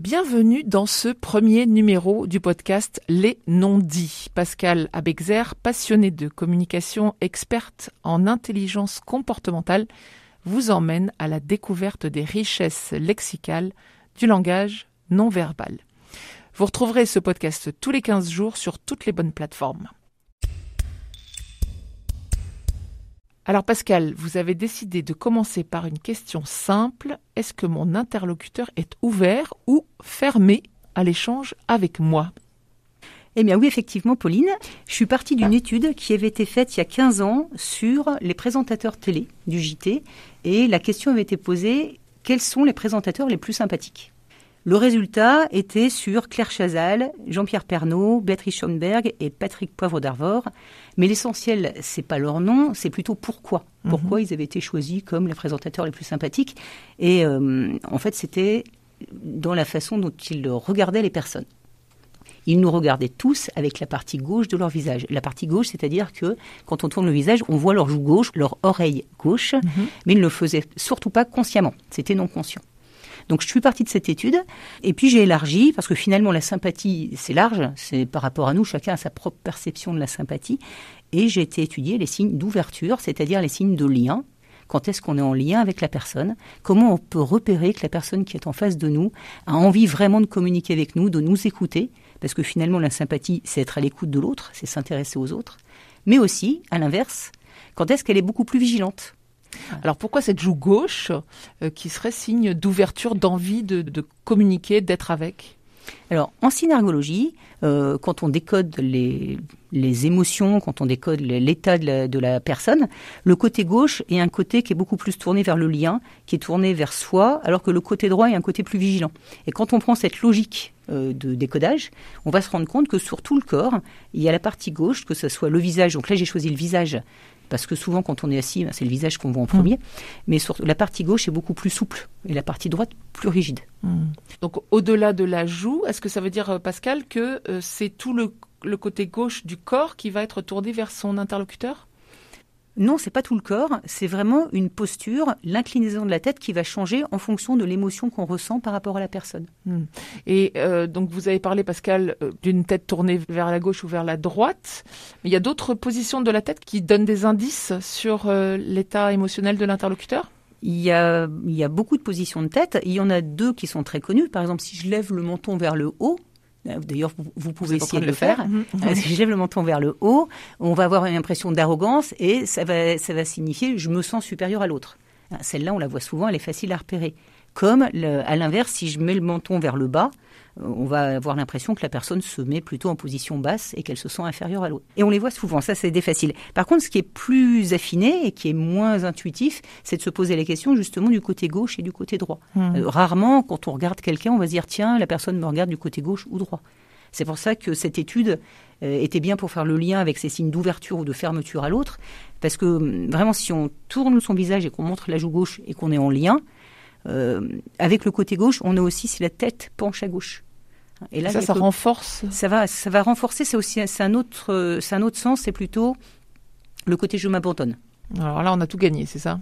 Bienvenue dans ce premier numéro du podcast Les non-dits. Pascal Abexer, passionné de communication, experte en intelligence comportementale, vous emmène à la découverte des richesses lexicales du langage non verbal. Vous retrouverez ce podcast tous les 15 jours sur toutes les bonnes plateformes. Alors Pascal, vous avez décidé de commencer par une question simple. Est-ce que mon interlocuteur est ouvert ou fermé à l'échange avec moi? Eh bien oui, effectivement, Pauline, je suis partie d'une étude qui avait été faite il y a 15 ans sur les présentateurs télé du JT et la question avait été posée, quels sont les présentateurs les plus sympathiques? Le résultat était sur Claire Chazal, Jean-Pierre Pernaud, Béatrice Schoenberg et Patrick Poivre d'Arvor. Mais l'essentiel, c'est pas leur nom, c'est plutôt pourquoi. Mhm. Pourquoi ils avaient été choisis comme les présentateurs les plus sympathiques. Et euh, en fait, c'était dans la façon dont ils regardaient les personnes. Ils nous regardaient tous avec la partie gauche de leur visage. La partie gauche, c'est-à-dire que quand on tourne le visage, on voit leur joue gauche, leur oreille gauche, mhm. mais ils ne le faisaient surtout pas consciemment. C'était non conscient. Donc je suis partie de cette étude. Et puis j'ai élargi parce que finalement la sympathie c'est large, c'est par rapport à nous, chacun a sa propre perception de la sympathie. Et j'ai été étudier les signes d'ouverture, c'est-à-dire les signes de lien. Quand est-ce qu'on est en lien avec la personne? Comment on peut repérer que la personne qui est en face de nous a envie vraiment de communiquer avec nous, de nous écouter? Parce que finalement, la sympathie, c'est être à l'écoute de l'autre, c'est s'intéresser aux autres. Mais aussi, à l'inverse, quand est-ce qu'elle est beaucoup plus vigilante? Alors pourquoi cette joue gauche euh, qui serait signe d'ouverture, d'envie de, communiquer, d'être avec? Alors, en synergologie, euh, quand on décode les, émotions, quand on décode l'état de, la, personne, le côté gauche est un côté qui est beaucoup plus tourné vers le lien, qui est tourné vers soi, alors que le côté droit est un côté plus vigilant. Et quand on prend cette logique euh, de décodage, on va se rendre compte que sur tout le corps, il y a la partie gauche, que ce soit le visage. Donc là, j'ai choisi le visage parce que souvent quand on est assis, ben, c'est le visage qu'on voit en premier, mm. mais la partie gauche est beaucoup plus souple et la partie droite plus rigide. Mm. Donc au-delà de la joue, est-ce que ça veut dire, euh, Pascal, que euh, c'est tout le, côté gauche du corps qui va être tourné vers son interlocuteur? Non, c'est pas tout le corps, c'est vraiment une posture, l'inclinaison de la tête qui va changer en fonction de l'émotion qu'on ressent par rapport à la personne. Hmm. Et euh, donc vous avez parlé, Pascal, euh, d'une tête tournée vers la gauche ou vers la droite. Mais il y a d'autres positions de la tête qui donnent des indices sur euh, l'état émotionnel de l'interlocuteur? Il y, a, il y a beaucoup de positions de tête. Il y en a deux qui sont très connues. Par exemple, si je lève le menton vers le haut, D'ailleurs, vous, pouvez essayer de le faire. Euh, si je lève le menton vers le haut, on va avoir une impression d'arrogance et ça va, ça va signifier je me sens supérieur à l'autre. Ah, celle-là, on la voit souvent, elle est facile à repérer. Comme à l'inverse, si je mets le menton vers le bas, on va avoir l'impression que la personne se met plutôt en position basse et qu'elle se sent inférieure à l'autre. Et on les voit souvent, ça c'est des faciles. Par contre, ce qui est plus affiné et qui est moins intuitif, c'est de se poser la question justement du côté gauche et du côté droit. Mmh. Euh, rarement, quand on regarde quelqu'un, on va se dire tiens, la personne me regarde du côté gauche ou droit. C'est pour ça que cette étude euh, était bien pour faire le lien avec ces signes d'ouverture ou de fermeture à l'autre, parce que hum, vraiment, si on tourne son visage et qu'on montre la joue gauche et qu'on est en lien, euh, avec le côté gauche, on a aussi si la tête penche à gauche. Et là, ça, ça renforce. Ça va, ça va renforcer. C'est aussi, c'est un autre, c'est un autre sens. C'est plutôt le côté je m'abandonne. Alors là, on a tout gagné, c'est ça?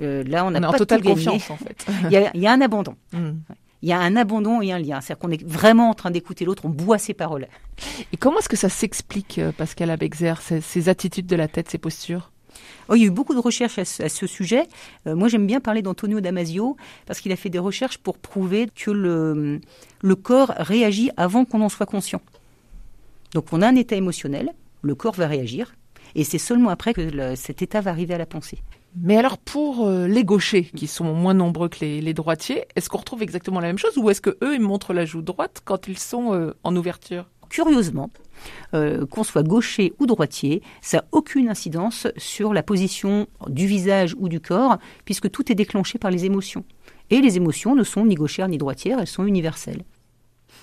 Euh, là, on, a en totale confiance en fait. il, y a, un abandon. Hmm. Il y a un abandon et un lien. C'est-à-dire qu'on est vraiment en train d'écouter l'autre, on boit ses paroles. Et comment est-ce que ça s'explique, euh, Pascal Abexer, ces attitudes de la tête, ces postures? Oh, il y a eu beaucoup de recherches à ce, sujet. Euh, moi, j'aime bien parler d'Antonio Damasio parce qu'il a fait des recherches pour prouver que le, le corps réagit avant qu'on en soit conscient. Donc, on a un état émotionnel, le corps va réagir, et c'est seulement après que cet état va arriver à la pensée. Mais alors pour euh, les gauchers, qui sont moins nombreux que les, droitiers, est-ce qu'on retrouve exactement la même chose ou est-ce que eux ils montrent la joue droite quand ils sont euh, en ouverture? Curieusement, euh, qu'on soit gaucher ou droitier, ça n'a aucune incidence sur la position du visage ou du corps, puisque tout est déclenché par les émotions. Et les émotions ne sont ni gauchères ni droitières, elles sont universelles.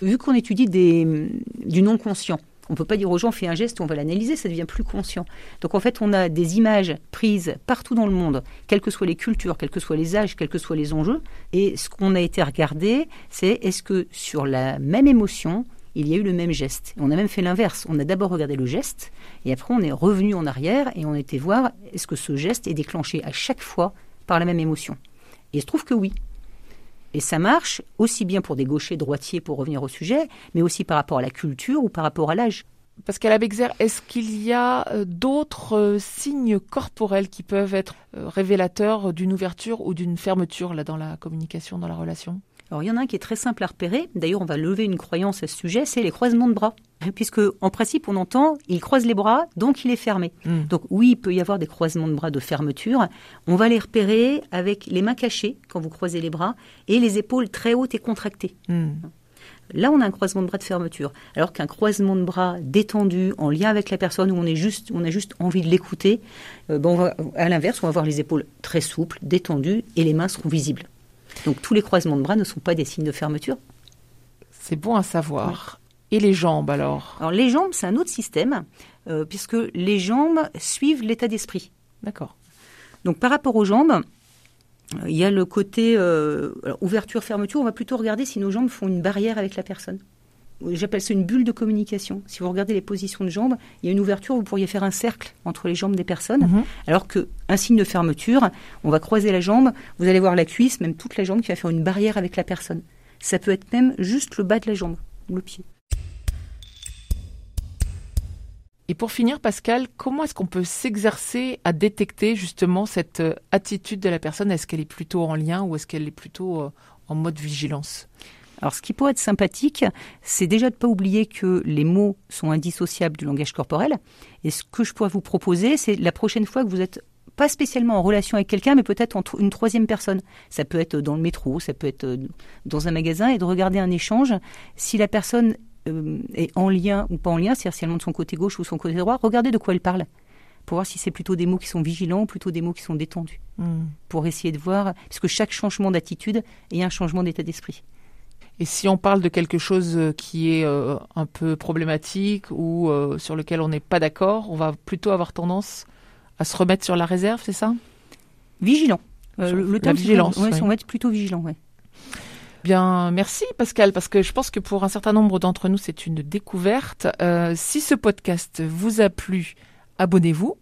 Vu qu'on étudie du non-conscient, on ne peut pas dire aux gens fais un geste, on va l'analyser, ça devient plus conscient. Donc en fait, on a des images prises partout dans le monde, quelles que soient les cultures, quels que soient les âges, quels que soient les enjeux. Et ce qu'on a été regardé, c'est est-ce que sur la même émotion, il y a eu le même geste. On a même fait l'inverse. On a d'abord regardé le geste, et après on est revenu en arrière et on été voir est-ce que ce geste est déclenché à chaque fois par la même émotion? Et il se trouve que oui. Et ça marche aussi bien pour des gauchers, droitiers, pour revenir au sujet, mais aussi par rapport à la culture ou par rapport à l'âge. Pascal Abexer, est-ce qu'il y a euh, d'autres euh, signes corporels qui peuvent être euh, révélateurs d'une ouverture ou d'une fermeture là dans la communication, dans la relation? Alors il y en a un qui est très simple à repérer. D'ailleurs, on va lever une croyance à ce sujet, c'est les croisements de bras. Puisque en principe, on entend, il croise les bras, donc il est fermé. Hmm. Donc oui, il peut y avoir des croisements de bras de fermeture. On va les repérer avec les mains cachées quand vous croisez les bras et les épaules très hautes et contractées. Hmm. Là, on a un croisement de bras de fermeture. Alors qu'un croisement de bras détendu, en lien avec la personne, où on, est juste, on a juste envie de l'écouter, euh, bon, à l'inverse, on va avoir les épaules très souples, détendues, et les mains seront visibles. Donc tous les croisements de bras ne sont pas des signes de fermeture. C'est bon à savoir. Et les jambes alors? Alors les jambes, c'est un autre système, euh, puisque les jambes suivent l'état d'esprit. D'accord. Donc par rapport aux jambes, il y a le côté euh, ouverture-fermeture. On va plutôt regarder si nos jambes font une barrière avec la personne. J'appelle ça une bulle de communication. Si vous regardez les positions de jambes, il y a une ouverture, vous pourriez faire un cercle entre les jambes des personnes, mhm. alors qu'un signe de fermeture, on va croiser la jambe, vous allez voir la cuisse, même toute la jambe qui va faire une barrière avec la personne. Ça peut être même juste le bas de la jambe ou le pied. Et pour finir, Pascal, comment est-ce qu'on peut s'exercer à détecter justement cette euh, attitude de la personne? Est-ce qu'elle est plutôt en lien ou est-ce qu'elle est plutôt euh, en mode vigilance? Alors, ce qui pourrait être sympathique, c'est déjà de ne pas oublier que les mots sont indissociables du langage corporel. Et ce que je pourrais vous proposer, c'est la prochaine fois que vous êtes pas spécialement en relation avec quelqu'un, mais peut-être entre une troisième personne. Ça peut être dans le métro, ça peut être euh, dans un magasin, et de regarder un échange. Si la personne euh, est en lien ou pas en lien, c'est-à-dire si elle monte son côté gauche ou son côté droit, regardez de quoi elle parle pour voir si c'est plutôt des mots qui sont vigilants ou plutôt des mots qui sont détendus. Hmm. Pour essayer de voir, parce que chaque changement d'attitude est un changement d'état d'esprit. Et si on parle de quelque chose euh, qui est euh, un peu problématique ou sur lequel on n'est pas d'accord, on va plutôt avoir tendance à se remettre sur la réserve, c'est ça? Vigilant. le, la vigilance. On va être plutôt vigilant, ouais. Bien, merci Pascal, parce que je pense que pour un certain nombre d'entre nous, c'est une découverte. Euh, si ce podcast vous a plu, abonnez-vous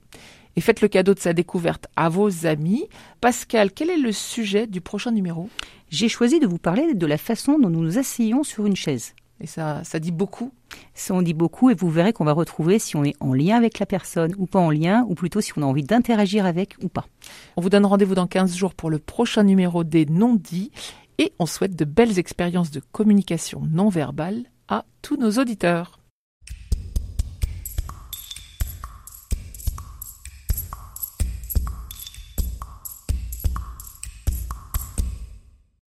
et faites le cadeau de sa découverte à vos amis. Pascal, quel est le sujet du prochain numéro? J'ai choisi de vous parler de la façon dont nous nous asseyons sur une chaise. Et ça, ça dit beaucoup Ça en dit beaucoup et vous verrez qu'on va retrouver si on est en lien avec la personne ou pas en lien, ou plutôt si on a envie d'interagir avec ou pas. On vous donne rendez-vous dans 15 jours pour le prochain numéro des non-dits et on souhaite de belles expériences de communication non verbale à tous nos auditeurs.